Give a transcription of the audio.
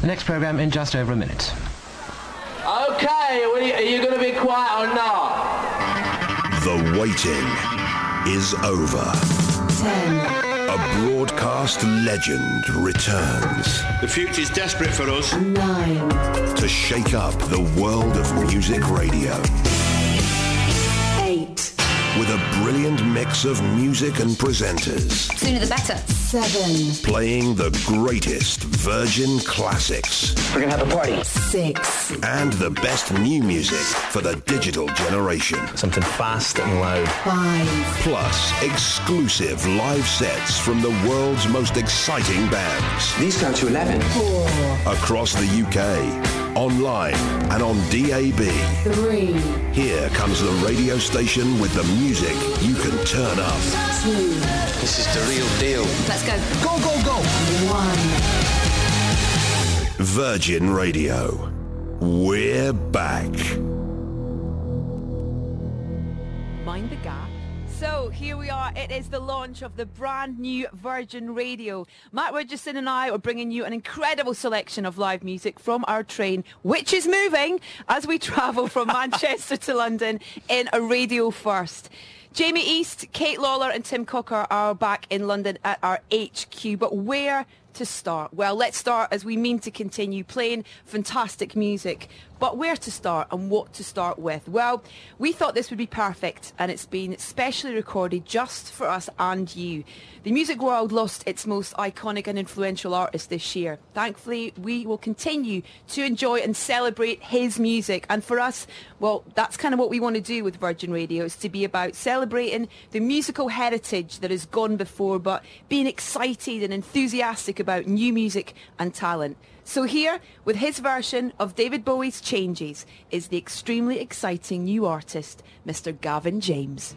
The next program in just over a minute. Okay, are you going to be quiet or not? The waiting is over. Ten, A broadcast legend returns The future's desperate for us. nine, to shake up the world of music radio. eight, With a brilliant mix of music and presenters, Sooner the better. seven, playing the greatest Virgin classics We're going to have a party. six, and the best new music for the digital generation. Something fast and loud. five, Plus, exclusive live sets from the world's most exciting bands These go to 11. four, across the UK, online and on DAB. three, Here comes the radio station with the music you can turn up. two, This is the real deal. Let's go. Go, go, go! one. Virgin Radio. We're back. Mind the gap. So here we are. It is the launch of the brand new Virgin Radio. Matt Richardson and I are bringing you an incredible selection of live music from our train, which is moving as we travel from Manchester to London in a radio first. Jamie East, Kate Lawler and Tim Cocker are back in London at our HQ. But where to start? Well, let's start as we mean to continue playing fantastic music. But where to start and what to start with? Well, we thought this would be perfect and it's been specially recorded just for us and you. The music world lost its most iconic and influential artist this year. Thankfully, we will continue to enjoy and celebrate his music. And for us, well, that's kind of what we want to do with Virgin Radio. is to be about celebrating the musical heritage that has gone before, but being excited and enthusiastic about new music and talent. So here, with his version of David Bowie's Changes, is the extremely exciting new artist, Mr. Gavin James.